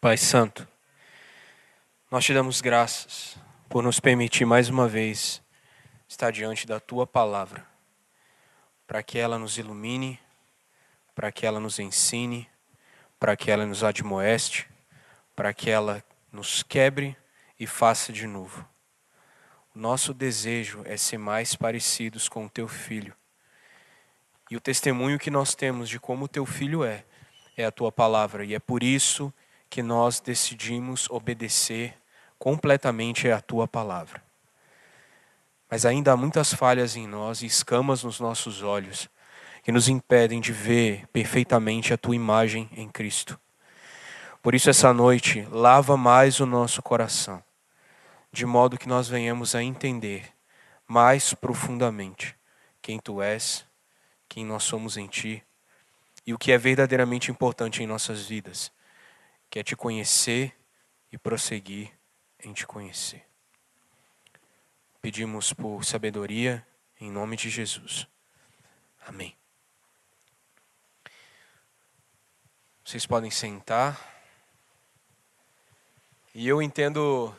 Pai Santo, nós te damos graças por nos permitir mais uma vez estar diante da tua palavra, para que ela nos ilumine, para que ela nos ensine, para que ela nos admoeste, para que ela nos quebre e faça de novo. O nosso desejo é ser mais parecidos com o teu filho. E o testemunho que nós temos de como o teu filho é, é a tua palavra. E é por isso que nós decidimos obedecer completamente à tua palavra. Mas ainda há muitas falhas em nós e escamas nos nossos olhos que nos impedem de ver perfeitamente a tua imagem em Cristo. Por isso, essa noite, lava mais o nosso coração, de modo que nós venhamos a entender mais profundamente quem tu és, quem nós somos em ti e o que é verdadeiramente importante em nossas vidas, que é te conhecer e prosseguir em te conhecer. Pedimos por sabedoria em nome de Jesus. Amém. Vocês podem sentar. E eu entendo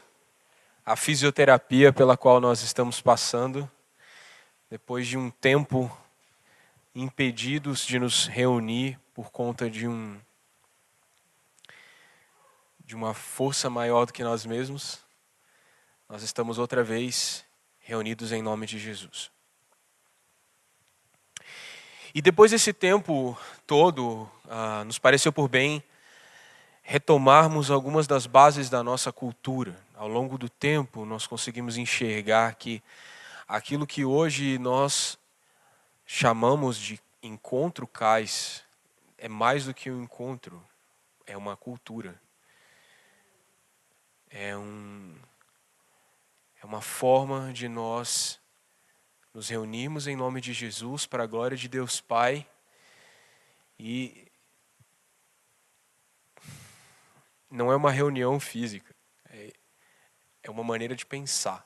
a fisioterapia pela qual nós estamos passando, depois de um tempo impedidos de nos reunir por conta de um de uma força maior do que nós mesmos, nós estamos outra vez reunidos em nome de Jesus. E depois desse tempo todo, ah, nos pareceu por bem retomarmos algumas das bases da nossa cultura. Ao longo do tempo, nós conseguimos enxergar que aquilo que hoje nós chamamos de encontro cais é mais do que um encontro, é uma cultura. É, um, é uma forma de nós nos reunirmos em nome de Jesus para a glória de Deus Pai e não é uma reunião física, é, é uma maneira de pensar.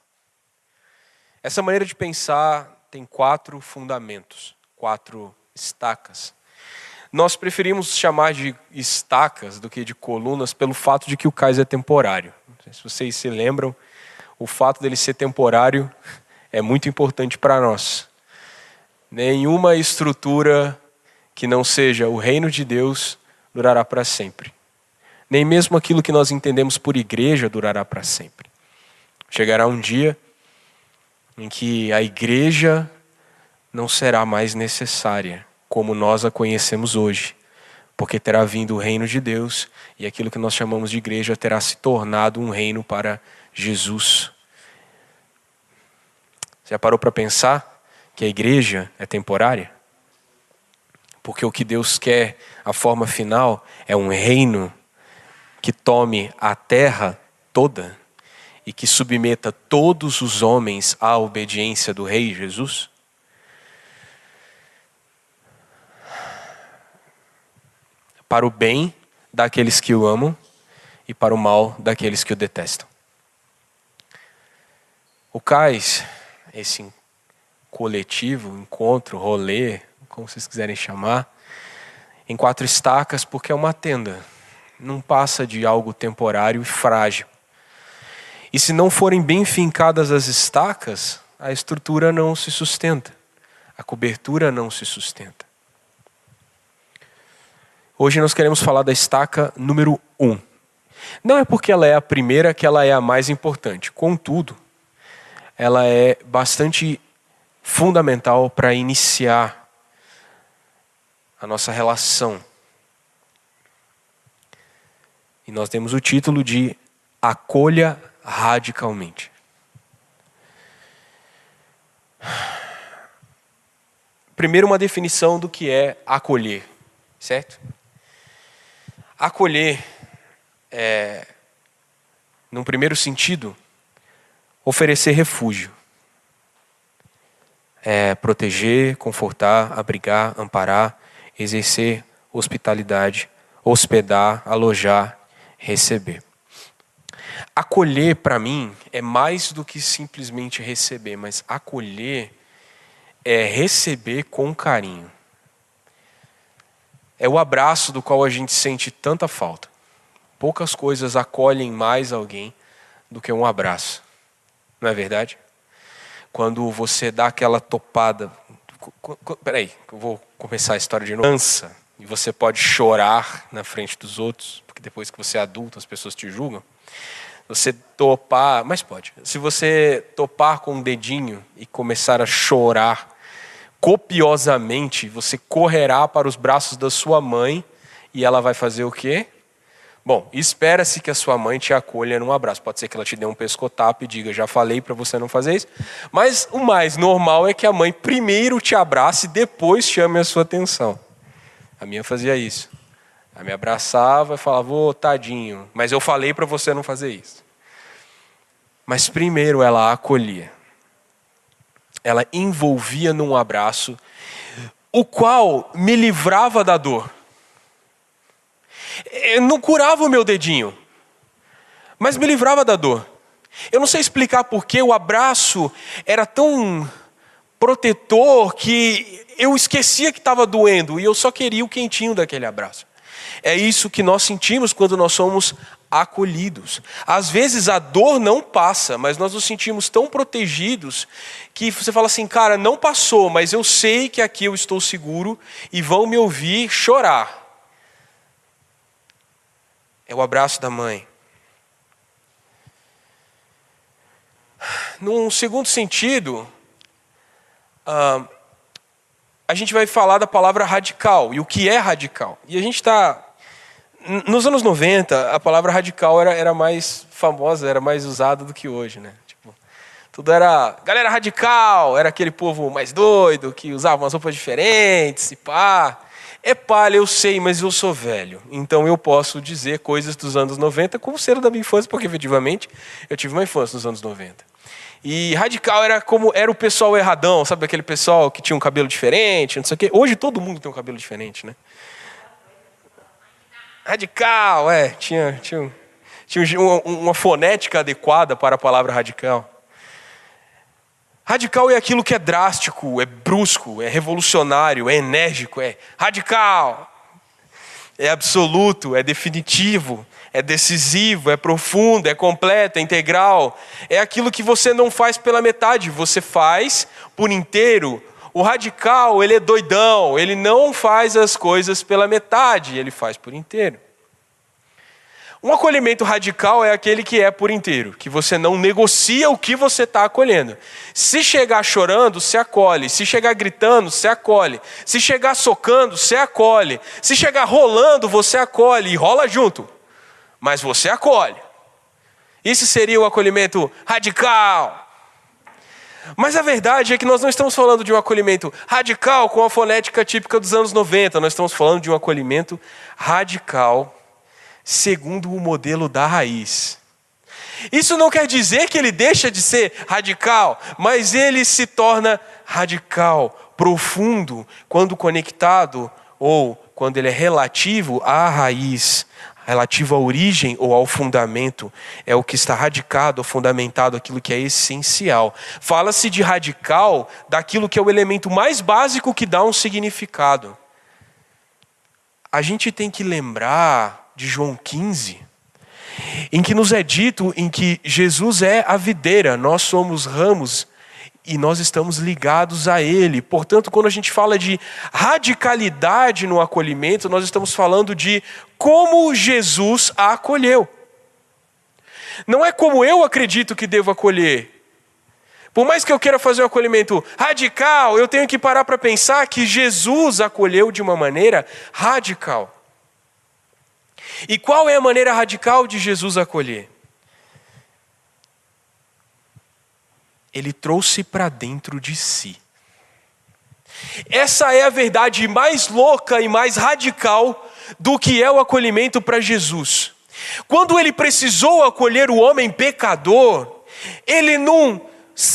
Essa maneira de pensar tem quatro fundamentos, quatro estacas. Nós preferimos chamar de estacas do que de colunas pelo fato de que o cais é temporário. Sei se vocês se lembram, o fato dele ser temporário é muito importante para nós. Nenhuma estrutura que não seja o reino de Deus durará para sempre. Nem mesmo aquilo que nós entendemos por igreja durará para sempre. Chegará um dia em que a igreja não será mais necessária como nós a conhecemos hoje, porque terá vindo o reino de Deus e aquilo que nós chamamos de igreja terá se tornado um reino para Jesus. Já parou para pensar que a igreja é temporária? Porque o que Deus quer, a forma final, é um reino que tome a terra toda e que submeta todos os homens à obediência do Rei Jesus? Para o bem daqueles que o amam e para o mal daqueles que o detestam. O cais, esse coletivo, encontro, rolê, como vocês quiserem chamar, em quatro estacas, porque é uma tenda. Não passa de algo temporário e frágil. E se não forem bem fincadas as estacas, a estrutura não se sustenta, a cobertura não se sustenta. Hoje nós queremos falar da estaca número um. Não é porque ela é a primeira que ela é a mais importante. Contudo, ela é bastante fundamental para iniciar a nossa relação. E nós temos o título de Acolha radicalmente. Primeiro, uma definição do que é acolher, certo? Acolher é, num primeiro sentido, oferecer refúgio. É proteger, confortar, abrigar, amparar, exercer hospitalidade, hospedar, alojar, receber. Acolher, para mim, é mais do que simplesmente receber, mas acolher é receber com carinho. É o abraço do qual a gente sente tanta falta. poucas coisas acolhem mais alguém do que um abraço. Não é verdade? Quando você dá aquela topada. Peraí, eu vou começar a história de novo. Cansa, e você pode chorar na frente dos outros, porque depois que você é adulto as pessoas te julgam. Você topar, mas pode. Se você topar com um dedinho e começar a chorar copiosamente, você correrá para os braços da sua mãe e ela vai fazer o quê? Bom, espera-se que a sua mãe te acolha num abraço. Pode ser que ela te dê um pescotapo e diga, já falei para você não fazer isso. Mas o mais normal é que a mãe primeiro te abrace e depois chame a sua atenção. A minha fazia isso. Ela me abraçava e falava, ô oh, tadinho, mas eu falei para você não fazer isso. Mas primeiro ela acolhia. Ela envolvia num abraço, o qual me livrava da dor. Eu não curava o meu dedinho, mas me livrava da dor. Eu não sei explicar porque o abraço era tão protetor que eu esquecia que estava doendo e eu só queria o quentinho daquele abraço. É isso que nós sentimos quando nós somos acolhidos. Às vezes a dor não passa, mas nós nos sentimos tão protegidos que você fala assim, cara, não passou, mas eu sei que aqui eu estou seguro e vão me ouvir chorar é o abraço da mãe. Num segundo sentido, uh, a gente vai falar da palavra radical e o que é radical. E a gente está. Nos anos 90, a palavra radical era, era mais famosa, era mais usada do que hoje, né? Tipo, tudo era. Galera radical, era aquele povo mais doido, que usava umas roupas diferentes e pá. É palha, eu sei, mas eu sou velho. Então eu posso dizer coisas dos anos 90 como ser da minha infância, porque efetivamente eu tive uma infância nos anos 90. E radical era como era o pessoal erradão, sabe aquele pessoal que tinha um cabelo diferente, não sei o quê. Hoje todo mundo tem um cabelo diferente, né? Radical, é, tinha, tinha, tinha uma, uma fonética adequada para a palavra radical. Radical é aquilo que é drástico, é brusco, é revolucionário, é enérgico, é radical. É absoluto, é definitivo, é decisivo, é profundo, é completo, é integral. É aquilo que você não faz pela metade, você faz por inteiro. O radical, ele é doidão, ele não faz as coisas pela metade, ele faz por inteiro. Um acolhimento radical é aquele que é por inteiro, que você não negocia o que você está acolhendo. Se chegar chorando, se acolhe. Se chegar gritando, se acolhe. Se chegar socando, se acolhe. Se chegar rolando, você acolhe e rola junto. Mas você acolhe. Isso seria o acolhimento radical. Mas a verdade é que nós não estamos falando de um acolhimento radical com a fonética típica dos anos 90, nós estamos falando de um acolhimento radical segundo o modelo da raiz. Isso não quer dizer que ele deixa de ser radical, mas ele se torna radical, profundo, quando conectado ou quando ele é relativo à raiz, relativo à origem ou ao fundamento, é o que está radicado ou fundamentado, aquilo que é essencial. Fala-se de radical daquilo que é o elemento mais básico que dá um significado. A gente tem que lembrar de João 15, em que nos é dito em que Jesus é a videira, nós somos ramos e nós estamos ligados a Ele. Portanto, quando a gente fala de radicalidade no acolhimento, nós estamos falando de como Jesus a acolheu. Não é como eu acredito que devo acolher. Por mais que eu queira fazer um acolhimento radical, eu tenho que parar para pensar que Jesus acolheu de uma maneira radical. E qual é a maneira radical de Jesus acolher? Ele trouxe para dentro de si. Essa é a verdade mais louca e mais radical do que é o acolhimento para Jesus. Quando ele precisou acolher o homem pecador, ele não,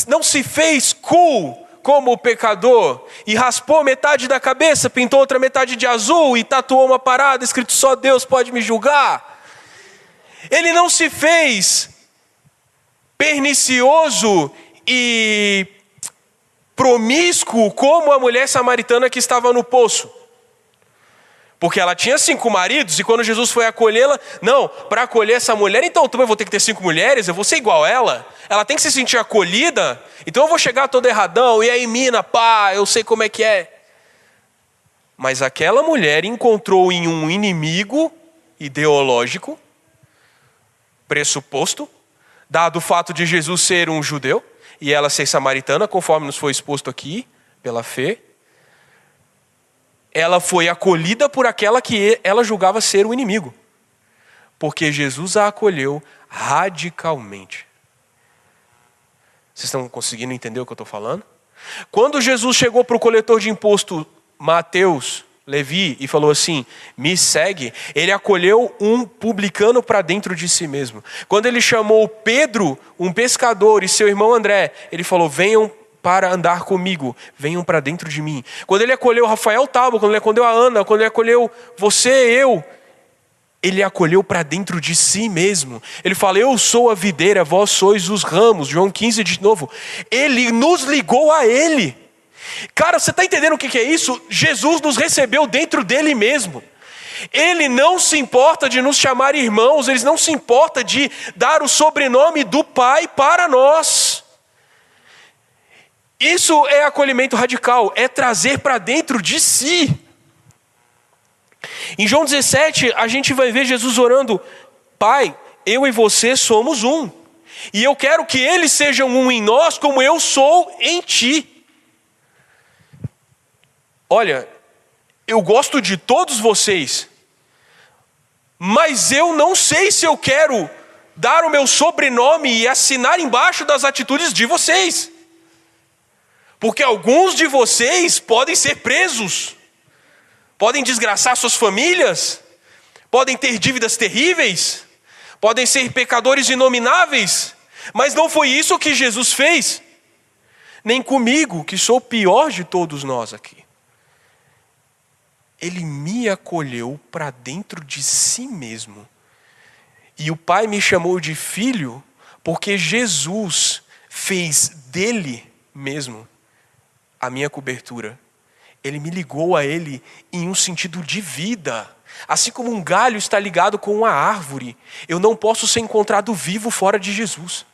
não se fez cool como o pecador e raspou metade da cabeça, pintou outra metade de azul e tatuou uma parada escrito só Deus pode me julgar. Ele não se fez pernicioso e promíscuo como a mulher samaritana que estava no poço. Porque ela tinha cinco maridos e quando Jesus foi acolhê-la, não, para acolher essa mulher, então eu também vou ter que ter cinco mulheres, eu vou ser igual a ela. Ela tem que se sentir acolhida, então eu vou chegar todo erradão, e aí, mina, pá, eu sei como é que é. Mas aquela mulher encontrou em um inimigo ideológico, pressuposto, dado o fato de Jesus ser um judeu e ela ser samaritana, conforme nos foi exposto aqui, pela fé ela foi acolhida por aquela que ela julgava ser o inimigo. Porque Jesus a acolheu radicalmente. Vocês estão conseguindo entender o que eu estou falando? Quando Jesus chegou para o coletor de imposto Mateus, Levi, e falou assim: Me segue, ele acolheu um publicano para dentro de si mesmo. Quando ele chamou Pedro, um pescador, e seu irmão André, ele falou: Venham para andar comigo, venham para dentro de mim. Quando ele acolheu Rafael Tabo, quando ele acolheu a Ana, quando ele acolheu você, eu, ele acolheu para dentro de si mesmo. Ele fala: Eu sou a videira, vós sois os ramos. João 15 de novo. Ele nos ligou a Ele. Cara, você está entendendo o que é isso? Jesus nos recebeu dentro dele mesmo. Ele não se importa de nos chamar irmãos, ele não se importa de dar o sobrenome do Pai para nós. Isso é acolhimento radical, é trazer para dentro de si. Em João 17, a gente vai ver Jesus orando: Pai, eu e você somos um, e eu quero que eles sejam um em nós, como eu sou em ti. Olha, eu gosto de todos vocês, mas eu não sei se eu quero dar o meu sobrenome e assinar embaixo das atitudes de vocês. Porque alguns de vocês podem ser presos, podem desgraçar suas famílias, podem ter dívidas terríveis, podem ser pecadores inomináveis, mas não foi isso que Jesus fez, nem comigo, que sou o pior de todos nós aqui. Ele me acolheu para dentro de si mesmo. E o Pai me chamou de filho, porque Jesus fez dele mesmo a minha cobertura. Ele me ligou a Ele em um sentido de vida. Assim como um galho está ligado com uma árvore, eu não posso ser encontrado vivo fora de Jesus.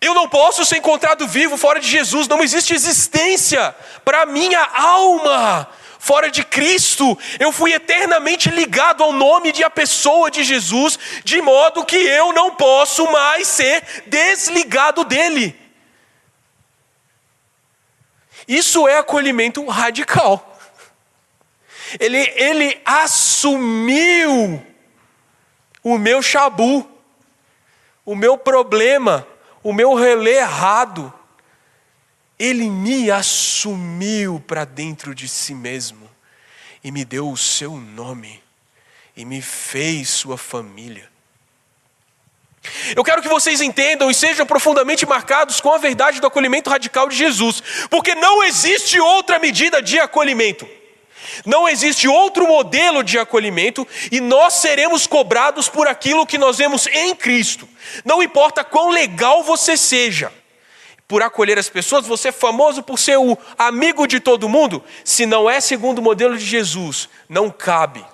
Eu não posso ser encontrado vivo fora de Jesus, não existe existência para minha alma fora de Cristo. Eu fui eternamente ligado ao nome e à pessoa de Jesus, de modo que eu não posso mais ser desligado dele. Isso é acolhimento radical. Ele, ele assumiu o meu chabu, o meu problema, o meu relé errado. Ele me assumiu para dentro de si mesmo e me deu o seu nome e me fez sua família. Eu quero que vocês entendam e sejam profundamente marcados com a verdade do acolhimento radical de Jesus, porque não existe outra medida de acolhimento. Não existe outro modelo de acolhimento e nós seremos cobrados por aquilo que nós vemos em Cristo. Não importa quão legal você seja, por acolher as pessoas, você é famoso por ser o amigo de todo mundo, se não é segundo o modelo de Jesus, não cabe.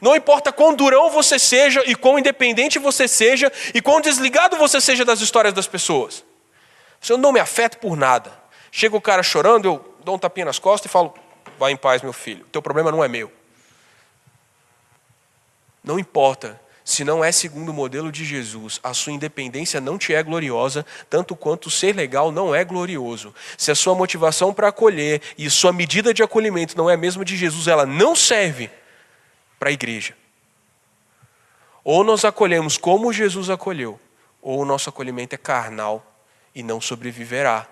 Não importa quão durão você seja e quão independente você seja e quão desligado você seja das histórias das pessoas. Eu não me afeto por nada. Chega o cara chorando, eu dou um tapinha nas costas e falo: Vai em paz, meu filho. Teu problema não é meu. Não importa se não é segundo o modelo de Jesus, a sua independência não te é gloriosa, tanto quanto ser legal não é glorioso. Se a sua motivação para acolher e sua medida de acolhimento não é a mesma de Jesus, ela não serve para a igreja. Ou nós acolhemos como Jesus acolheu, ou o nosso acolhimento é carnal e não sobreviverá.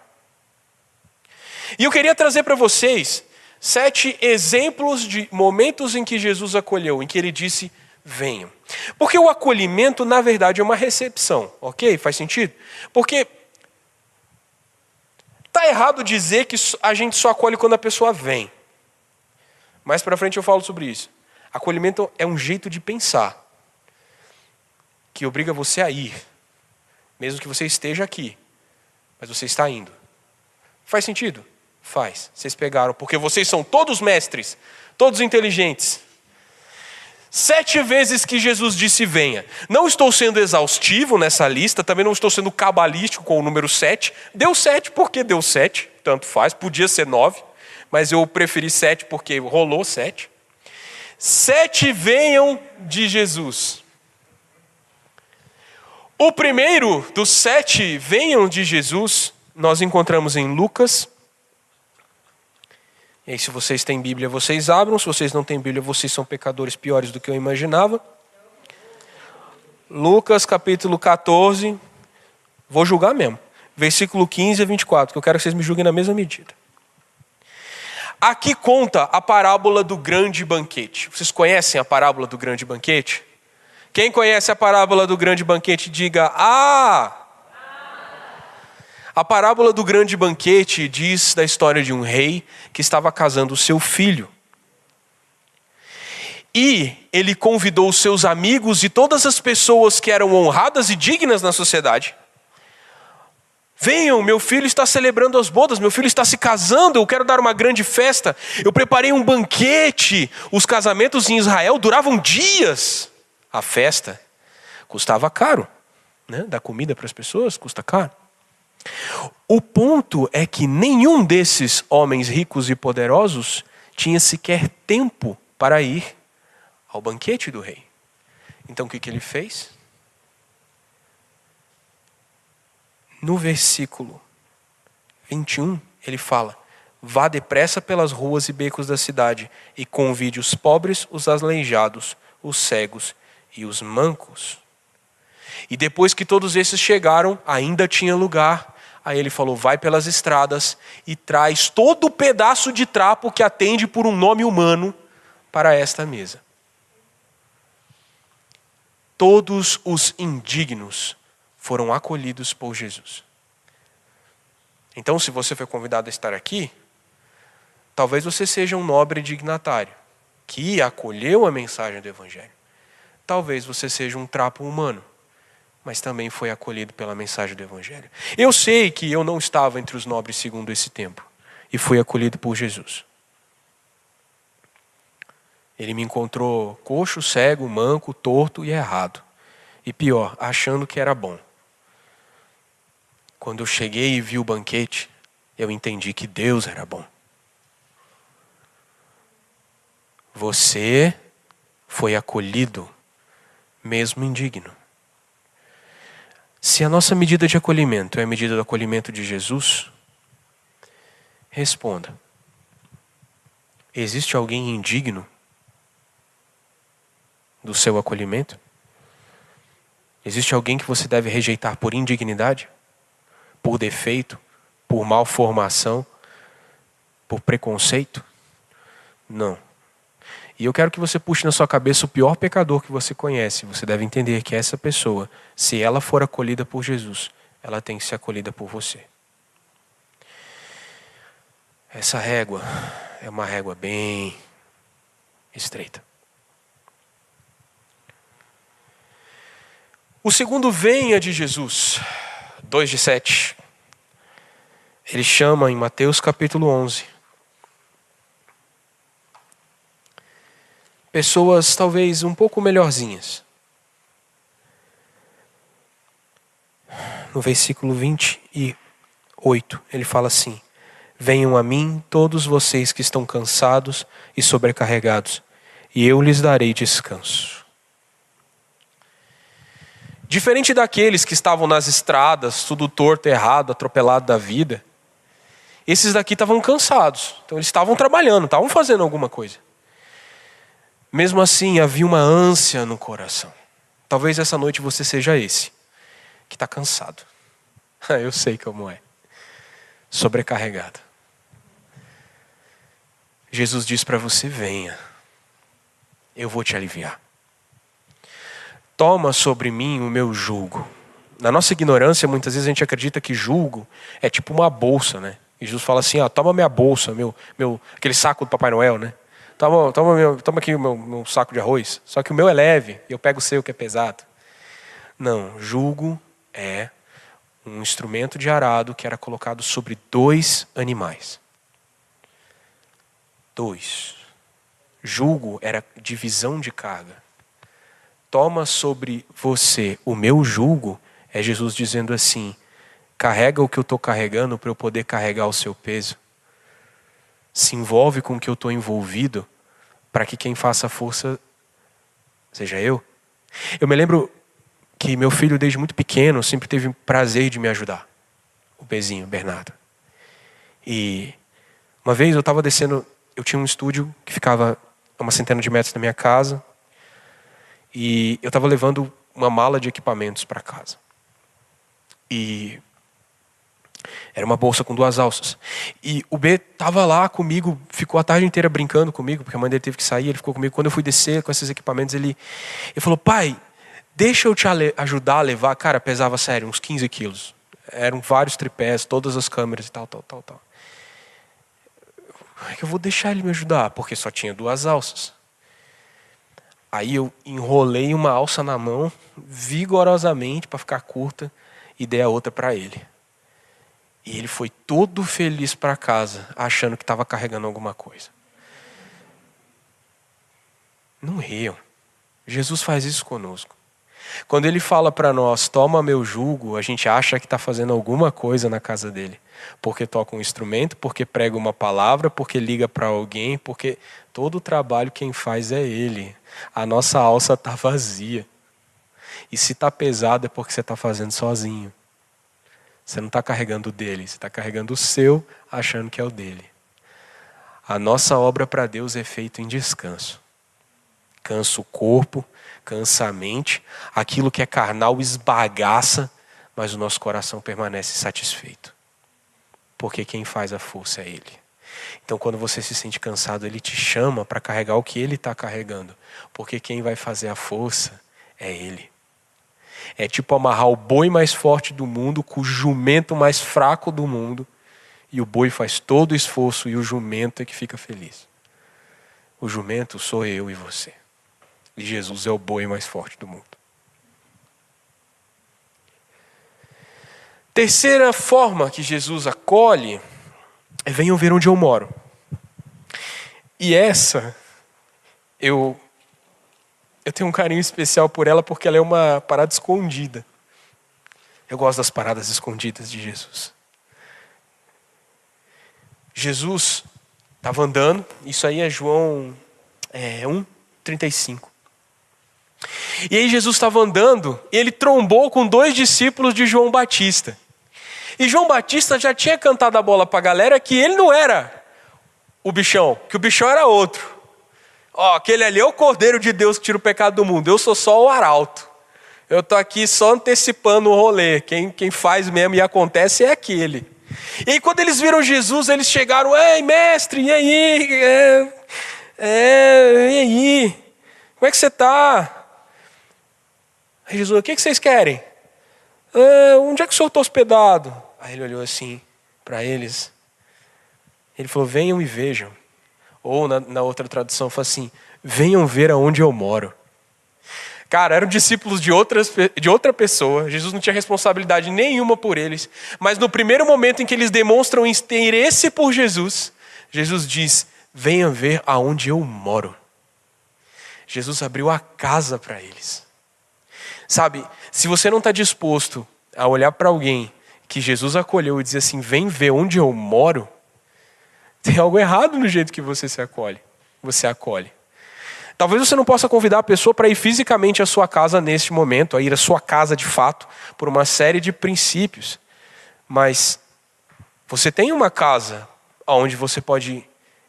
E eu queria trazer para vocês sete exemplos de momentos em que Jesus acolheu, em que ele disse: venham. Porque o acolhimento, na verdade, é uma recepção, ok? Faz sentido? Porque está errado dizer que a gente só acolhe quando a pessoa vem. Mais para frente eu falo sobre isso. Acolhimento é um jeito de pensar que obriga você a ir, mesmo que você esteja aqui, mas você está indo. Faz sentido? Faz. Vocês pegaram, porque vocês são todos mestres, todos inteligentes. Sete vezes que Jesus disse venha. Não estou sendo exaustivo nessa lista, também não estou sendo cabalístico com o número sete. Deu sete porque deu sete, tanto faz, podia ser nove, mas eu preferi sete porque rolou sete. Sete venham de Jesus. O primeiro dos sete venham de Jesus, nós encontramos em Lucas e aí, se vocês têm Bíblia, vocês abram. Se vocês não têm Bíblia, vocês são pecadores piores do que eu imaginava. Lucas capítulo 14. Vou julgar mesmo. Versículo 15 a 24, que eu quero que vocês me julguem na mesma medida. Aqui conta a parábola do grande banquete. Vocês conhecem a parábola do grande banquete? Quem conhece a parábola do grande banquete, diga: Ah! A parábola do grande banquete diz da história de um rei que estava casando o seu filho. E ele convidou os seus amigos e todas as pessoas que eram honradas e dignas na sociedade. Venham, meu filho está celebrando as bodas, meu filho está se casando, eu quero dar uma grande festa. Eu preparei um banquete. Os casamentos em Israel duravam dias. A festa custava caro, né? Dar comida para as pessoas custa caro. O ponto é que nenhum desses homens ricos e poderosos tinha sequer tempo para ir ao banquete do rei. Então o que, que ele fez? No versículo 21, ele fala: Vá depressa pelas ruas e becos da cidade e convide os pobres, os aleijados, os cegos e os mancos. E depois que todos esses chegaram, ainda tinha lugar Aí ele falou: vai pelas estradas e traz todo o pedaço de trapo que atende por um nome humano para esta mesa. Todos os indignos foram acolhidos por Jesus. Então, se você foi convidado a estar aqui, talvez você seja um nobre dignatário que acolheu a mensagem do Evangelho. Talvez você seja um trapo humano mas também foi acolhido pela mensagem do Evangelho. Eu sei que eu não estava entre os nobres segundo esse tempo, e fui acolhido por Jesus. Ele me encontrou coxo, cego, manco, torto e errado. E pior, achando que era bom. Quando eu cheguei e vi o banquete, eu entendi que Deus era bom. Você foi acolhido, mesmo indigno. Se a nossa medida de acolhimento é a medida do acolhimento de Jesus, responda: existe alguém indigno do seu acolhimento? Existe alguém que você deve rejeitar por indignidade, por defeito, por malformação, por preconceito? Não. E eu quero que você puxe na sua cabeça o pior pecador que você conhece. Você deve entender que essa pessoa, se ela for acolhida por Jesus, ela tem que ser acolhida por você. Essa régua é uma régua bem estreita. O segundo venha de Jesus, 2 de 7. Ele chama em Mateus capítulo 11 pessoas talvez um pouco melhorzinhas. No versículo 28, ele fala assim: Venham a mim todos vocês que estão cansados e sobrecarregados, e eu lhes darei descanso. Diferente daqueles que estavam nas estradas, tudo torto, errado, atropelado da vida, esses daqui estavam cansados. Então eles estavam trabalhando, estavam fazendo alguma coisa. Mesmo assim, havia uma ânsia no coração. Talvez essa noite você seja esse, que está cansado. Eu sei como é. Sobrecarregado. Jesus diz para você: venha, eu vou te aliviar. Toma sobre mim o meu jugo. Na nossa ignorância, muitas vezes a gente acredita que julgo é tipo uma bolsa, né? E Jesus fala assim: ó, toma minha bolsa, meu, meu, aquele saco do Papai Noel, né? Toma, toma, meu, toma aqui o meu, meu saco de arroz. Só que o meu é leve e eu pego o seu que é pesado. Não, julgo é um instrumento de arado que era colocado sobre dois animais. Dois, julgo era divisão de carga. Toma sobre você o meu julgo, é Jesus dizendo assim: carrega o que eu estou carregando para eu poder carregar o seu peso. Se envolve com o que eu estou envolvido, para que quem faça força seja eu. Eu me lembro que meu filho, desde muito pequeno, sempre teve prazer de me ajudar. O Bezinho, Bernardo. E uma vez eu estava descendo, eu tinha um estúdio que ficava a uma centena de metros da minha casa. E eu estava levando uma mala de equipamentos para casa. E era uma bolsa com duas alças. E o B estava lá comigo, ficou a tarde inteira brincando comigo, porque a mãe dele teve que sair, ele ficou comigo. Quando eu fui descer com esses equipamentos, ele, ele falou: Pai, deixa eu te ajudar a levar. Cara, pesava sério, uns 15 quilos. Eram vários tripés, todas as câmeras e tal, tal, tal, tal. É eu vou deixar ele me ajudar, porque só tinha duas alças. Aí eu enrolei uma alça na mão, vigorosamente, para ficar curta, e dei a outra para ele. E ele foi todo feliz para casa, achando que estava carregando alguma coisa. Não riam. Jesus faz isso conosco. Quando ele fala para nós, toma meu jugo, a gente acha que está fazendo alguma coisa na casa dele. Porque toca um instrumento, porque prega uma palavra, porque liga para alguém, porque todo o trabalho quem faz é ele. A nossa alça está vazia. E se está pesado é porque você está fazendo sozinho. Você não está carregando o dele, você está carregando o seu, achando que é o dele. A nossa obra para Deus é feita em descanso. Cansa o corpo, cansa a mente, aquilo que é carnal esbagaça, mas o nosso coração permanece satisfeito. Porque quem faz a força é Ele. Então, quando você se sente cansado, Ele te chama para carregar o que Ele está carregando. Porque quem vai fazer a força é Ele. É tipo amarrar o boi mais forte do mundo com o jumento mais fraco do mundo. E o boi faz todo o esforço e o jumento é que fica feliz. O jumento sou eu e você. E Jesus é o boi mais forte do mundo. Terceira forma que Jesus acolhe é venham ver onde eu moro. E essa eu eu tenho um carinho especial por ela porque ela é uma parada escondida. Eu gosto das paradas escondidas de Jesus. Jesus estava andando, isso aí é João é, 1, 35. E aí Jesus estava andando e ele trombou com dois discípulos de João Batista. E João Batista já tinha cantado a bola para a galera que ele não era o bichão, que o bichão era outro. Ó, aquele ali é o Cordeiro de Deus que tira o pecado do mundo. Eu sou só o arauto. Eu estou aqui só antecipando o rolê. Quem, quem faz mesmo e acontece é aquele. E aí, quando eles viram Jesus, eles chegaram: Ei, mestre, e aí? É, é, e aí? Como é que você está? Aí Jesus, o que, vocês querem? Ah, onde é que o senhor está hospedado? Aí ele olhou assim para eles. Ele falou: venham e vejam. Ou na, na outra tradução, falou assim: venham ver aonde eu moro. Cara, eram discípulos de, outras, de outra pessoa, Jesus não tinha responsabilidade nenhuma por eles, mas no primeiro momento em que eles demonstram interesse por Jesus, Jesus diz: venham ver aonde eu moro. Jesus abriu a casa para eles. Sabe, se você não está disposto a olhar para alguém que Jesus acolheu e dizer assim: vem ver onde eu moro, tem algo errado no jeito que você se acolhe. Você acolhe. Talvez você não possa convidar a pessoa para ir fisicamente à sua casa neste momento, a ir à sua casa de fato, por uma série de princípios. Mas você tem uma casa onde você pode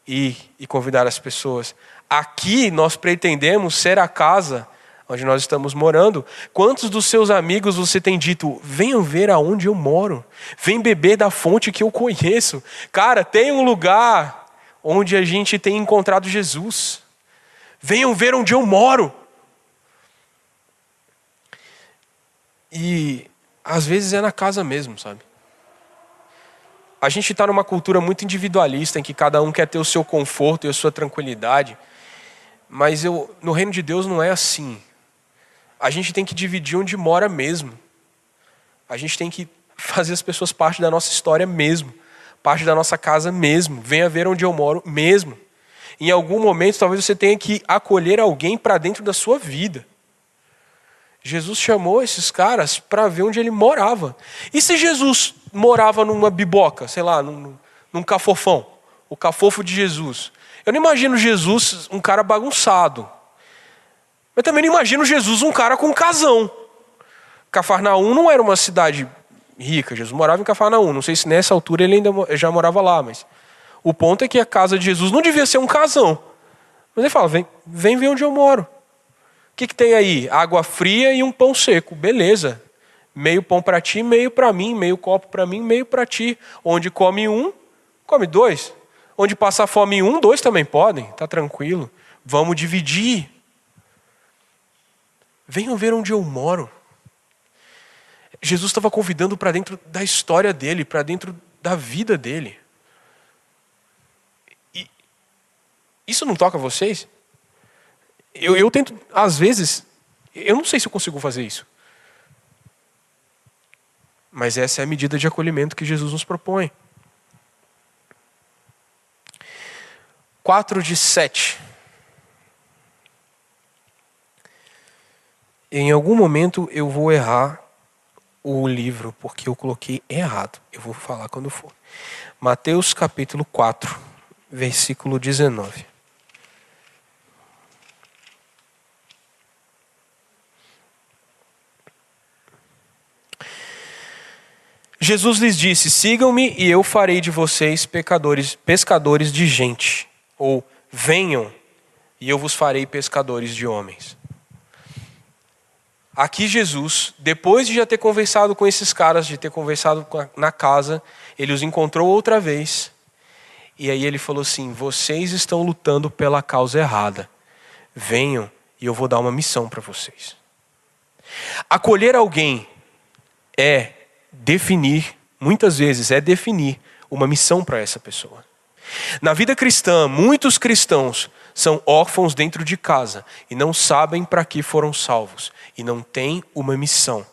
ir e convidar as pessoas. Aqui nós pretendemos ser a casa onde nós estamos morando. Quantos dos seus amigos você tem dito, venham ver aonde eu moro, vem beber da fonte que eu conheço? Cara, tem um lugar onde a gente tem encontrado Jesus. Venham ver onde eu moro. E às vezes é na casa mesmo, sabe? A gente está numa cultura muito individualista em que cada um quer ter o seu conforto e a sua tranquilidade. Mas eu, no reino de Deus não é assim a gente tem que dividir onde mora mesmo. A gente tem que fazer as pessoas parte da nossa história mesmo, parte da nossa casa mesmo. Venha ver onde eu moro mesmo. Em algum momento, talvez você tenha que acolher alguém para dentro da sua vida. Jesus chamou esses caras para ver onde ele morava. E se Jesus morava numa biboca, sei lá, num, num cafofão, o cafofo de Jesus? Eu não imagino Jesus um cara bagunçado. Eu também não imagino Jesus um cara com casão. Cafarnaum não era uma cidade rica, Jesus morava em Cafarnaum. Não sei se nessa altura ele ainda já morava lá, mas o ponto é que a casa de Jesus não devia ser um casão. Mas ele fala: vem, vem ver onde eu moro. O que, que tem aí? Água fria e um pão seco. Beleza. Meio pão para ti, meio para mim, meio copo para mim, meio para ti. Onde come um, come dois. Onde passa fome um, dois também podem. Tá tranquilo. Vamos dividir. Venham ver onde eu moro. Jesus estava convidando para dentro da história dele, para dentro da vida dele. E isso não toca vocês? Eu, eu tento, às vezes, eu não sei se eu consigo fazer isso. Mas essa é a medida de acolhimento que Jesus nos propõe. 4 de 7. Em algum momento eu vou errar o livro, porque eu coloquei errado. Eu vou falar quando for. Mateus capítulo 4, versículo 19. Jesus lhes disse: Sigam-me e eu farei de vocês pecadores, pescadores de gente. Ou venham e eu vos farei pescadores de homens. Aqui Jesus, depois de já ter conversado com esses caras, de ter conversado na casa, ele os encontrou outra vez. E aí ele falou assim: "Vocês estão lutando pela causa errada. Venham e eu vou dar uma missão para vocês." Acolher alguém é definir, muitas vezes é definir uma missão para essa pessoa. Na vida cristã, muitos cristãos são órfãos dentro de casa e não sabem para que foram salvos e não têm uma missão.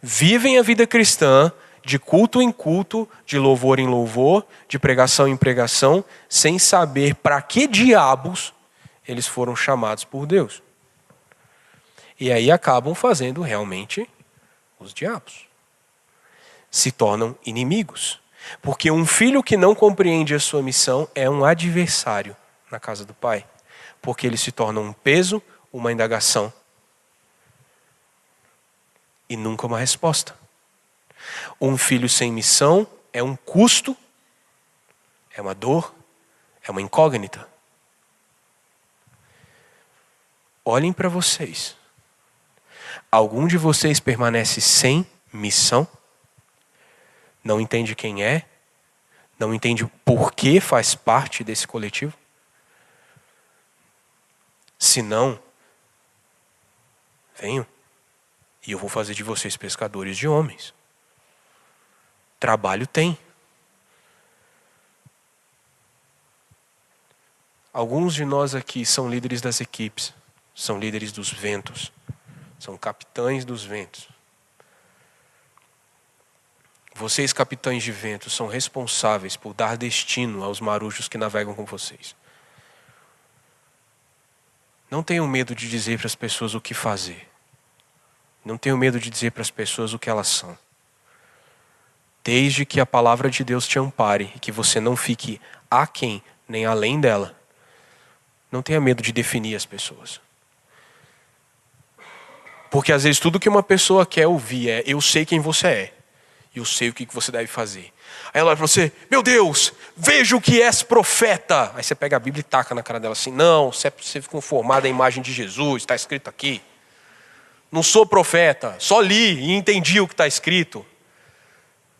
Vivem a vida cristã de culto em culto, de louvor em louvor, de pregação em pregação, sem saber para que diabos eles foram chamados por Deus. E aí acabam fazendo realmente os diabos. Se tornam inimigos. Porque um filho que não compreende a sua missão é um adversário na casa do pai. Porque ele se torna um peso, uma indagação e nunca uma resposta. Um filho sem missão é um custo, é uma dor, é uma incógnita. Olhem para vocês. Algum de vocês permanece sem missão? Não entende quem é? Não entende por que faz parte desse coletivo? Se não, venham. E eu vou fazer de vocês pescadores de homens. Trabalho tem. Alguns de nós aqui são líderes das equipes, são líderes dos ventos, são capitães dos ventos. Vocês, capitães de vento, são responsáveis por dar destino aos marujos que navegam com vocês. Não tenham medo de dizer para as pessoas o que fazer. Não tenho medo de dizer para as pessoas o que elas são. Desde que a palavra de Deus te ampare e que você não fique aquém nem além dela. Não tenha medo de definir as pessoas. Porque às vezes tudo que uma pessoa quer ouvir é: eu sei quem você é, eu sei o que você deve fazer. Aí ela olha para você: meu Deus, veja o que és profeta. Aí você pega a Bíblia e taca na cara dela assim: não, você é conformado à imagem de Jesus, está escrito aqui. Não sou profeta, só li e entendi o que está escrito.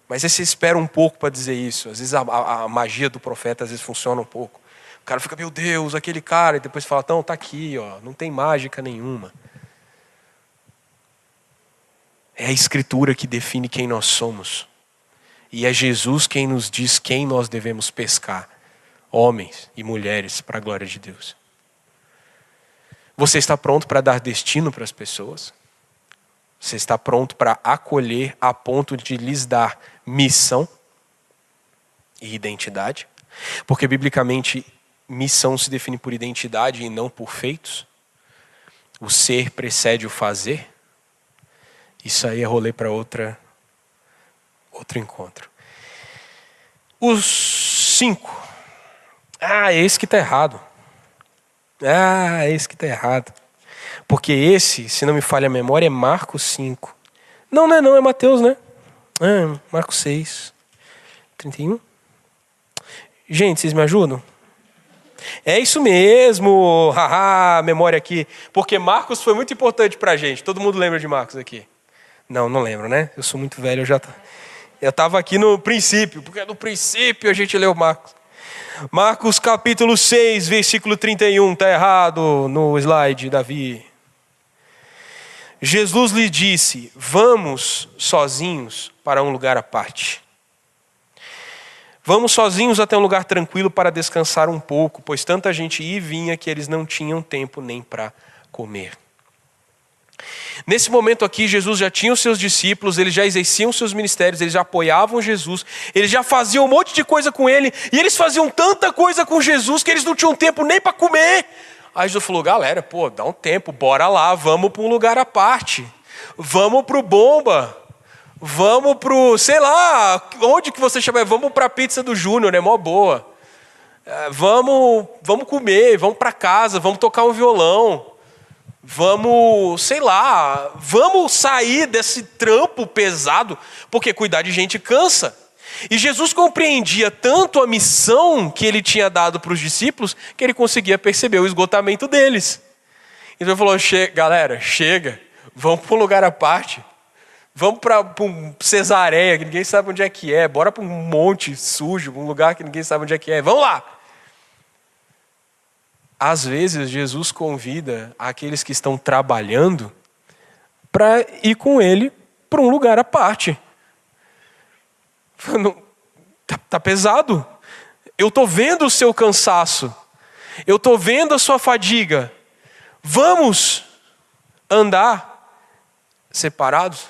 Mas aí você espera um pouco para dizer isso. Às vezes a, a, a, magia do profeta às vezes funciona um pouco. O cara fica, meu Deus, aquele cara, e depois fala, não, está aqui, ó, não tem mágica nenhuma. É a escritura que define quem nós somos. E é Jesus quem nos diz quem nós devemos pescar, homens e mulheres, para a glória de Deus. Você está pronto para dar destino para as pessoas? Você está pronto para acolher a ponto de lhes dar missão e identidade? Porque, biblicamente, missão se define por identidade e não por feitos? O ser precede o fazer? Isso aí é rolê para outra outro encontro. Os cinco. Ah, esse que está errado. Ah, esse que está errado. Porque esse, se não me falha a memória, é Marcos 5. Não, não é não, é Mateus, né? Ah, Marcos 6. 31. Gente, vocês me ajudam? É isso mesmo, haha, memória aqui. Porque Marcos foi muito importante para a gente. Todo mundo lembra de Marcos aqui? Não, não lembro, né? Eu sou muito velho, eu já. Eu estava aqui no princípio, porque no princípio a gente leu Marcos. Marcos capítulo 6, versículo 31, está errado no slide, Davi. Jesus lhe disse: Vamos sozinhos para um lugar à parte. Vamos sozinhos até um lugar tranquilo para descansar um pouco, pois tanta gente ia e vinha que eles não tinham tempo nem para comer. Nesse momento aqui, Jesus já tinha os seus discípulos, eles já exerciam seus ministérios, eles já apoiavam Jesus, eles já faziam um monte de coisa com ele, e eles faziam tanta coisa com Jesus que eles não tinham tempo nem para comer. Aí Jesus falou: galera, pô, dá um tempo, bora lá, vamos para um lugar à parte, vamos para o bomba, vamos para o, sei lá, onde que você chama? Vamos para a pizza do Júnior, é mó boa. É, vamos, vamos comer, vamos para casa, vamos tocar um violão vamos, sei lá, vamos sair desse trampo pesado, porque cuidar de gente cansa. E Jesus compreendia tanto a missão que ele tinha dado para os discípulos, que ele conseguia perceber o esgotamento deles. Então ele falou: che galera, chega, vamos para um lugar à parte. Vamos para um Cesareia, que ninguém sabe onde é que é. Bora para um monte sujo, um lugar que ninguém sabe onde é que é. Vamos lá. Às vezes, Jesus convida aqueles que estão trabalhando para ir com ele para um lugar à parte. Tá, tá pesado. Eu estou vendo o seu cansaço. Eu estou vendo a sua fadiga. Vamos andar separados?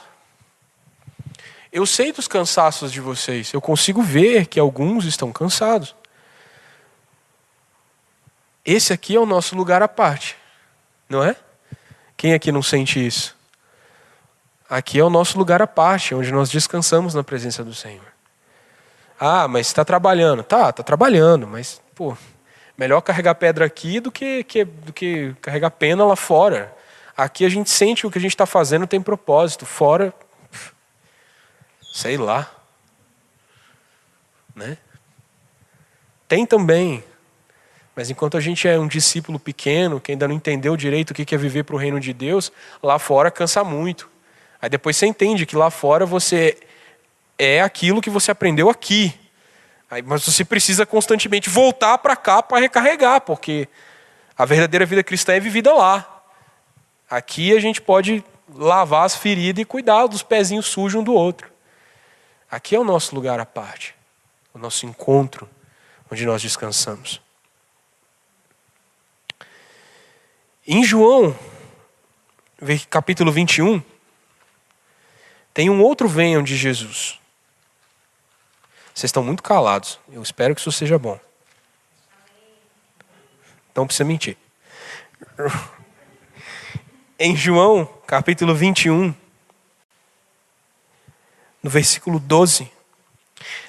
Eu sei dos cansaços de vocês. Eu consigo ver que alguns estão cansados. Esse aqui é o nosso lugar à parte, não é? Quem aqui não sente isso? Aqui é o nosso lugar à parte, onde nós descansamos na presença do Senhor. Ah, mas está trabalhando. Tá, está trabalhando, mas, pô, melhor carregar pedra aqui do que, que, do que carregar pena lá fora. Aqui a gente sente que o que a gente está fazendo tem propósito. Fora, sei lá. Né? Tem também mas enquanto a gente é um discípulo pequeno, que ainda não entendeu direito o que é viver para o reino de Deus, lá fora cansa muito. Aí depois você entende que lá fora você é aquilo que você aprendeu aqui. Aí, mas você precisa constantemente voltar para cá para recarregar, porque a verdadeira vida cristã é vivida lá. Aqui a gente pode lavar as feridas e cuidar dos pezinhos sujos um do outro. Aqui é o nosso lugar à parte, o nosso encontro, onde nós descansamos. Em João, capítulo 21, tem um outro venham de Jesus. Vocês estão muito calados. Eu espero que isso seja bom. Não precisa mentir. Em João, capítulo 21, no versículo 12,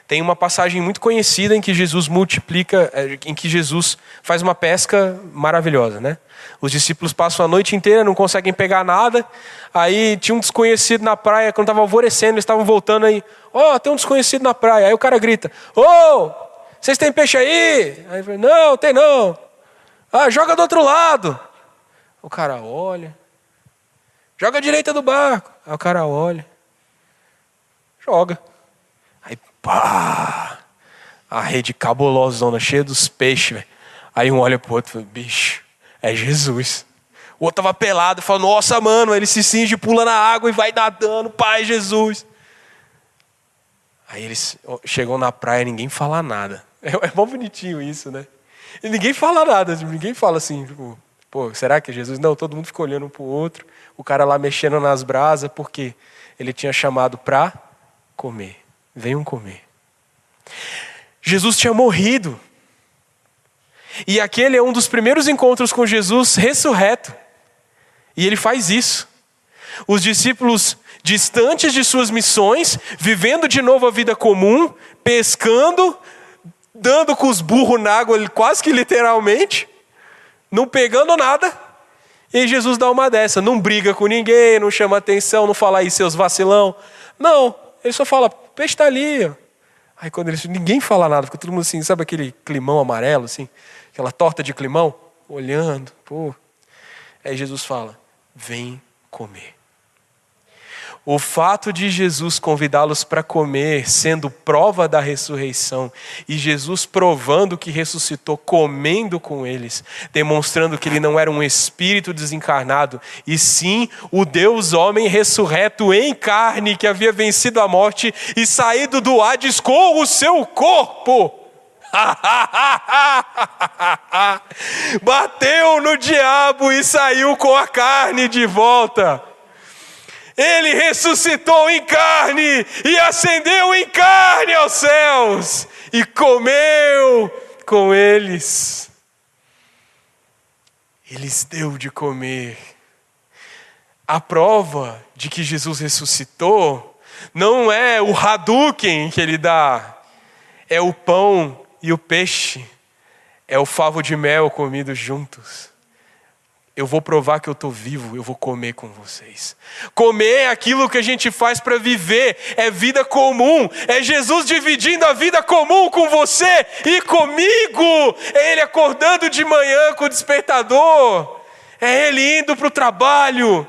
tem uma passagem muito conhecida em que Jesus multiplica, é, em que Jesus faz uma pesca maravilhosa, né? Os discípulos passam a noite inteira, não conseguem pegar nada. Aí tinha um desconhecido na praia, quando estava alvorecendo, eles estavam voltando aí. Ó, oh, tem um desconhecido na praia. Aí o cara grita: Ô, oh, vocês têm peixe aí? Aí ele Não, tem não. Ah, joga do outro lado. O cara olha. Joga à direita do barco. Aí o cara olha. Joga. Pá! A rede cabulosona, cheia dos peixes, véio. Aí um olha pro outro e fala, bicho, é Jesus. O outro estava pelado e falou, nossa, mano, ele se cinge, pula na água e vai nadando, Pai Jesus. Aí eles chegam na praia e ninguém fala nada. É, é bom bonitinho isso, né? E ninguém fala nada, tipo, ninguém fala assim, tipo, pô, será que é Jesus? Não, todo mundo ficou olhando um pro outro, o cara lá mexendo nas brasas, porque ele tinha chamado para comer venham comer. Jesus tinha morrido. E aquele é um dos primeiros encontros com Jesus ressurreto. E ele faz isso. Os discípulos distantes de suas missões, vivendo de novo a vida comum, pescando, dando com os burros na água, quase que literalmente, não pegando nada. E Jesus dá uma dessa, não briga com ninguém, não chama atenção, não fala aí seus vacilão. Não, ele só fala, peixe está ali. Aí quando ele, ninguém fala nada, fica todo mundo assim, sabe aquele climão amarelo, assim, aquela torta de climão, olhando, pô. Aí Jesus fala, vem comer. O fato de Jesus convidá-los para comer, sendo prova da ressurreição, e Jesus provando que ressuscitou, comendo com eles, demonstrando que ele não era um espírito desencarnado, e sim o Deus homem ressurreto em carne, que havia vencido a morte e saído do Hades com o seu corpo. Bateu no diabo e saiu com a carne de volta. Ele ressuscitou em carne e ascendeu em carne aos céus e comeu com eles. Eles deu de comer. A prova de que Jesus ressuscitou não é o Hadouken que ele dá, é o pão e o peixe, é o favo de mel comidos juntos. Eu vou provar que eu estou vivo, eu vou comer com vocês. Comer é aquilo que a gente faz para viver, é vida comum, é Jesus dividindo a vida comum com você e comigo, é Ele acordando de manhã com o despertador, é Ele indo para o trabalho,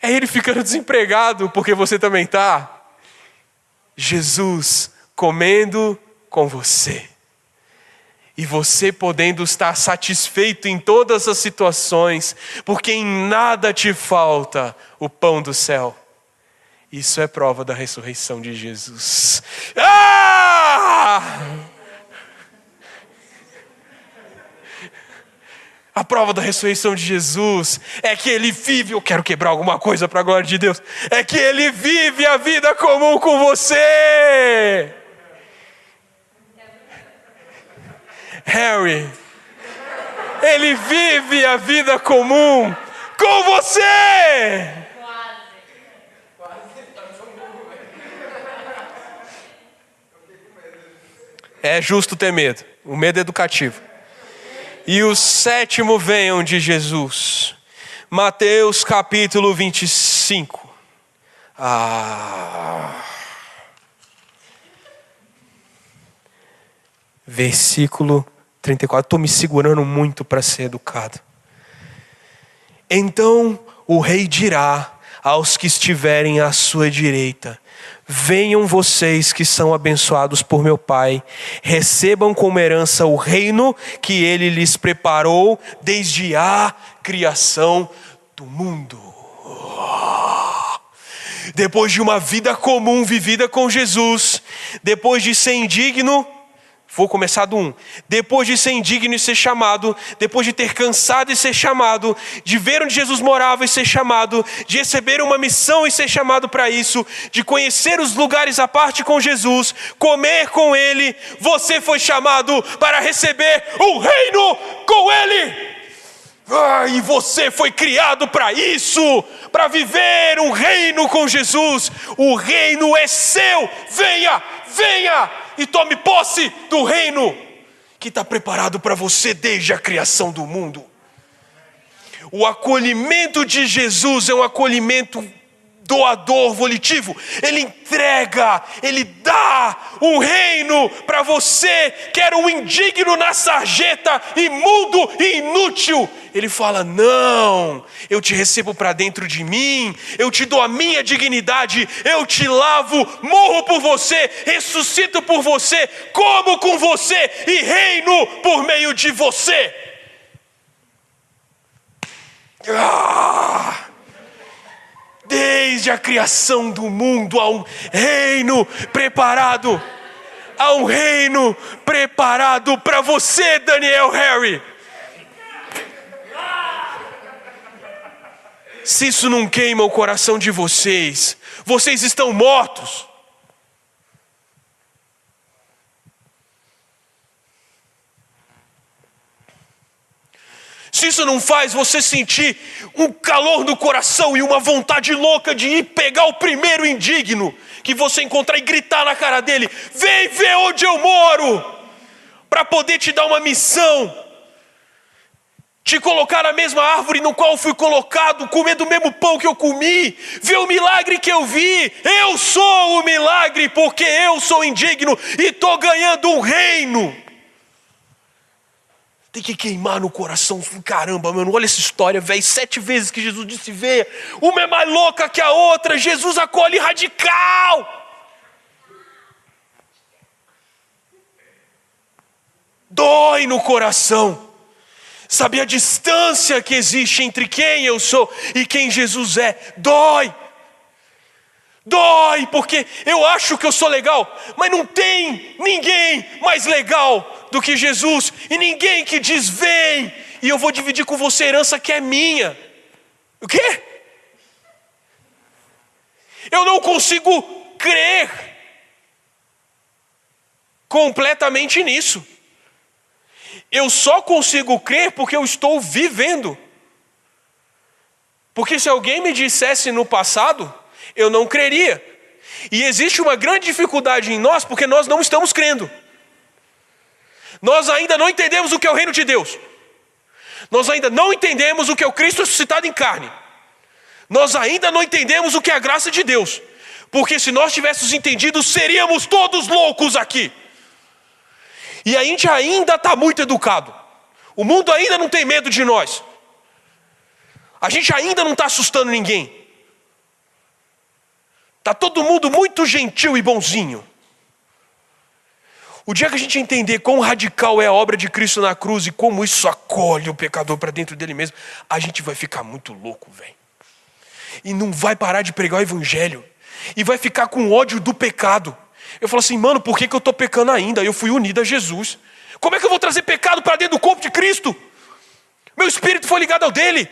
é Ele ficando desempregado, porque você também está. Jesus comendo com você e você podendo estar satisfeito em todas as situações, porque em nada te falta o pão do céu. Isso é prova da ressurreição de Jesus. Ah! A prova da ressurreição de Jesus é que ele vive. Eu quero quebrar alguma coisa para a glória de Deus. É que ele vive a vida comum com você. Harry. Ele vive a vida comum com você. É justo ter medo, o medo é educativo. E o sétimo venham de Jesus. Mateus capítulo 25. Ah. Versículo 34. Estou me segurando muito para ser educado. Então o rei dirá aos que estiverem à sua direita: Venham vocês que são abençoados por meu Pai, recebam como herança o reino que ele lhes preparou desde a criação do mundo. Depois de uma vida comum vivida com Jesus, depois de ser indigno, Vou começar do 1. Um. Depois de ser indigno e ser chamado, depois de ter cansado e ser chamado, de ver onde Jesus morava e ser chamado, de receber uma missão e ser chamado para isso, de conhecer os lugares à parte com Jesus, comer com Ele, você foi chamado para receber um reino com Ele. Ah, e você foi criado para isso, para viver um reino com Jesus. O reino é seu. Venha, venha e tome posse do reino que está preparado para você desde a criação do mundo. O acolhimento de Jesus é um acolhimento doador volitivo, ele entrega, ele dá um reino para você que era um indigno na sarjeta, imundo e inútil. Ele fala: Não, eu te recebo para dentro de mim, eu te dou a minha dignidade, eu te lavo, morro por você, ressuscito por você, como com você e reino por meio de você. Ah! Desde a criação do mundo há um reino preparado. Há um reino preparado para você, Daniel Harry. Se isso não queima o coração de vocês, vocês estão mortos. Se isso não faz você sentir um calor no coração e uma vontade louca de ir pegar o primeiro indigno que você encontrar e gritar na cara dele: vem ver onde eu moro, para poder te dar uma missão, te colocar na mesma árvore no qual fui colocado, comendo o mesmo pão que eu comi, ver o milagre que eu vi. Eu sou o milagre, porque eu sou indigno e estou ganhando um reino. Tem que queimar no coração. Caramba, mano, olha essa história, velho. Sete vezes que Jesus disse: vê, uma é mais louca que a outra. Jesus acolhe radical. Dói no coração. Sabe a distância que existe entre quem eu sou e quem Jesus é? Dói. Dói, porque eu acho que eu sou legal, mas não tem ninguém mais legal do que Jesus, e ninguém que diz: vem, e eu vou dividir com você a herança que é minha. O quê? Eu não consigo crer completamente nisso. Eu só consigo crer porque eu estou vivendo. Porque se alguém me dissesse no passado, eu não creria. E existe uma grande dificuldade em nós porque nós não estamos crendo. Nós ainda não entendemos o que é o reino de Deus. Nós ainda não entendemos o que é o Cristo ressuscitado em carne. Nós ainda não entendemos o que é a graça de Deus. Porque se nós tivéssemos entendido, seríamos todos loucos aqui. E a gente ainda está muito educado. O mundo ainda não tem medo de nós. A gente ainda não está assustando ninguém. Está todo mundo muito gentil e bonzinho. O dia que a gente entender quão radical é a obra de Cristo na cruz e como isso acolhe o pecador para dentro dele mesmo, a gente vai ficar muito louco, velho. E não vai parar de pregar o evangelho. E vai ficar com ódio do pecado. Eu falo assim, mano, por que, que eu estou pecando ainda? Eu fui unido a Jesus. Como é que eu vou trazer pecado para dentro do corpo de Cristo? Meu espírito foi ligado ao dele.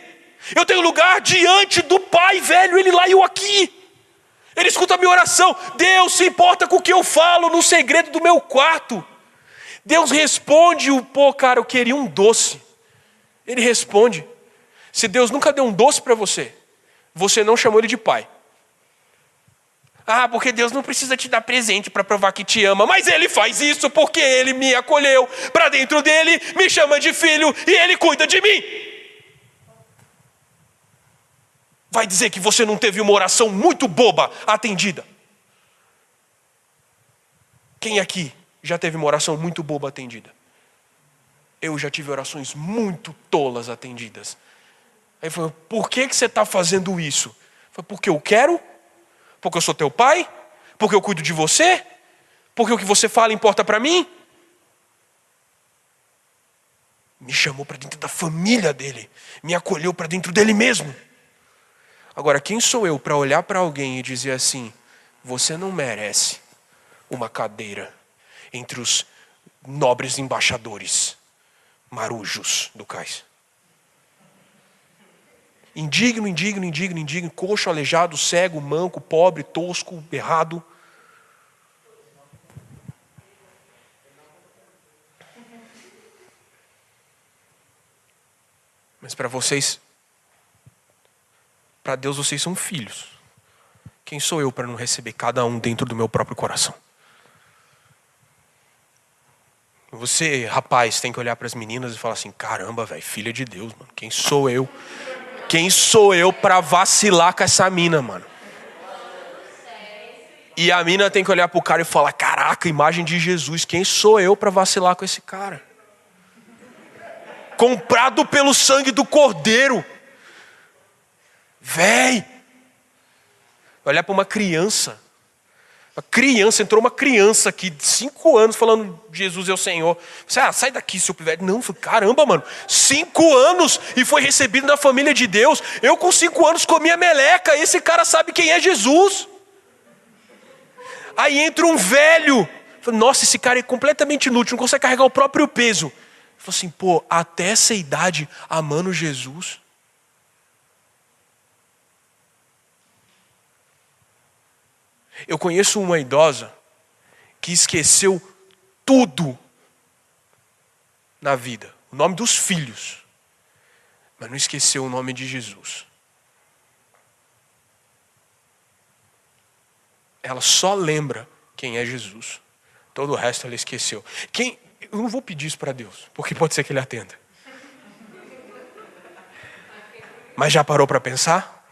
Eu tenho lugar diante do Pai, velho, ele lá e eu aqui. Ele escuta a minha oração. Deus se importa com o que eu falo no segredo do meu quarto. Deus responde o, pô, cara, eu queria um doce. Ele responde. Se Deus nunca deu um doce para você, você não chamou ele de pai. Ah, porque Deus não precisa te dar presente para provar que te ama, mas ele faz isso porque ele me acolheu para dentro dele, me chama de filho e ele cuida de mim. Vai dizer que você não teve uma oração muito boba atendida? Quem aqui já teve uma oração muito boba atendida? Eu já tive orações muito tolas atendidas. Aí falou: por que, que você está fazendo isso? Foi porque eu quero? Porque eu sou teu pai? Porque eu cuido de você? Porque o que você fala importa para mim? Me chamou para dentro da família dele, me acolheu para dentro dele mesmo. Agora, quem sou eu para olhar para alguém e dizer assim: você não merece uma cadeira entre os nobres embaixadores marujos do cais? Indigno, indigno, indigno, indigno, coxo, aleijado, cego, manco, pobre, tosco, errado. Mas para vocês para Deus vocês são filhos. Quem sou eu para não receber cada um dentro do meu próprio coração? Você, rapaz, tem que olhar para as meninas e falar assim: caramba, velho, filha de Deus, mano. Quem sou eu? Quem sou eu para vacilar com essa mina, mano? E a mina tem que olhar pro cara e falar: caraca, imagem de Jesus. Quem sou eu para vacilar com esse cara? Comprado pelo sangue do Cordeiro. Véi! Olhar para uma criança. Uma criança, entrou uma criança aqui, de cinco anos, falando Jesus é o Senhor. Você, ah, sai daqui, seu pivete. Não, caramba, mano. Cinco anos e foi recebido na família de Deus. Eu, com cinco anos, comia meleca. Esse cara sabe quem é Jesus. Aí entra um velho. Nossa, esse cara é completamente inútil, não consegue carregar o próprio peso. Falei assim, pô, até essa idade, amando Jesus. Eu conheço uma idosa que esqueceu tudo na vida, o nome dos filhos. mas não esqueceu o nome de Jesus. Ela só lembra quem é Jesus. Todo o resto ela esqueceu. Quem, eu não vou pedir isso para Deus, porque pode ser que ele atenda. Mas já parou para pensar?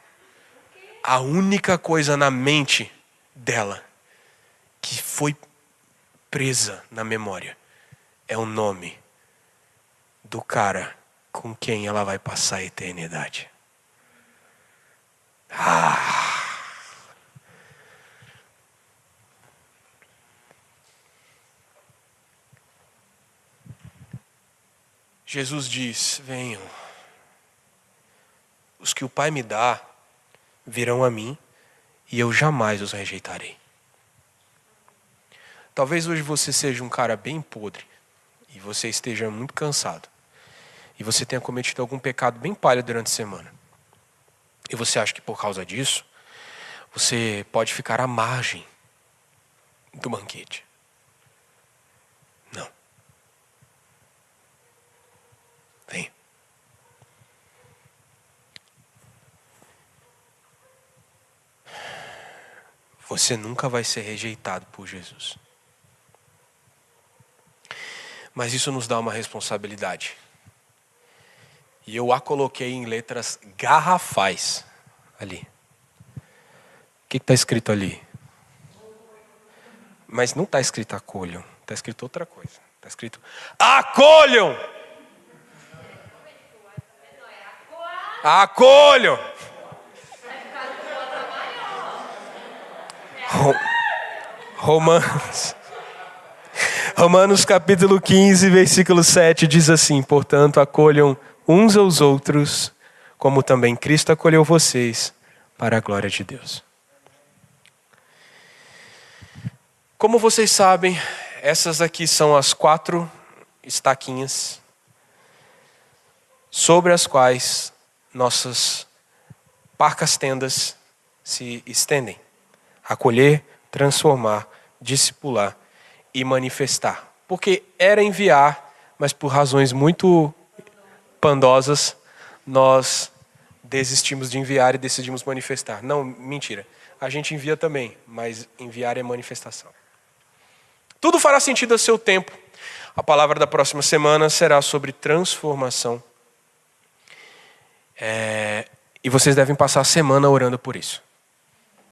A única coisa na mente dela que foi presa na memória é o nome do cara com quem ela vai passar a eternidade. Ah! Jesus diz: Venham, os que o Pai me dá virão a mim e eu jamais os rejeitarei. Talvez hoje você seja um cara bem podre e você esteja muito cansado e você tenha cometido algum pecado bem palha durante a semana. E você acha que por causa disso você pode ficar à margem do banquete. Não. Vem. Você nunca vai ser rejeitado por Jesus. Mas isso nos dá uma responsabilidade. E eu a coloquei em letras garrafais ali. O que está escrito ali? Mas não está escrito acolham, está escrito outra coisa. Está escrito acolham! Acolham! Romanos. Romanos capítulo 15, versículo 7 diz assim: Portanto, acolham uns aos outros, como também Cristo acolheu vocês, para a glória de Deus. Como vocês sabem, essas aqui são as quatro estaquinhas sobre as quais nossas parcas tendas se estendem acolher, transformar, discipular e manifestar. Porque era enviar, mas por razões muito pandosas, nós desistimos de enviar e decidimos manifestar. Não, mentira. A gente envia também, mas enviar é manifestação. Tudo fará sentido a seu tempo. A palavra da próxima semana será sobre transformação. É, e vocês devem passar a semana orando por isso.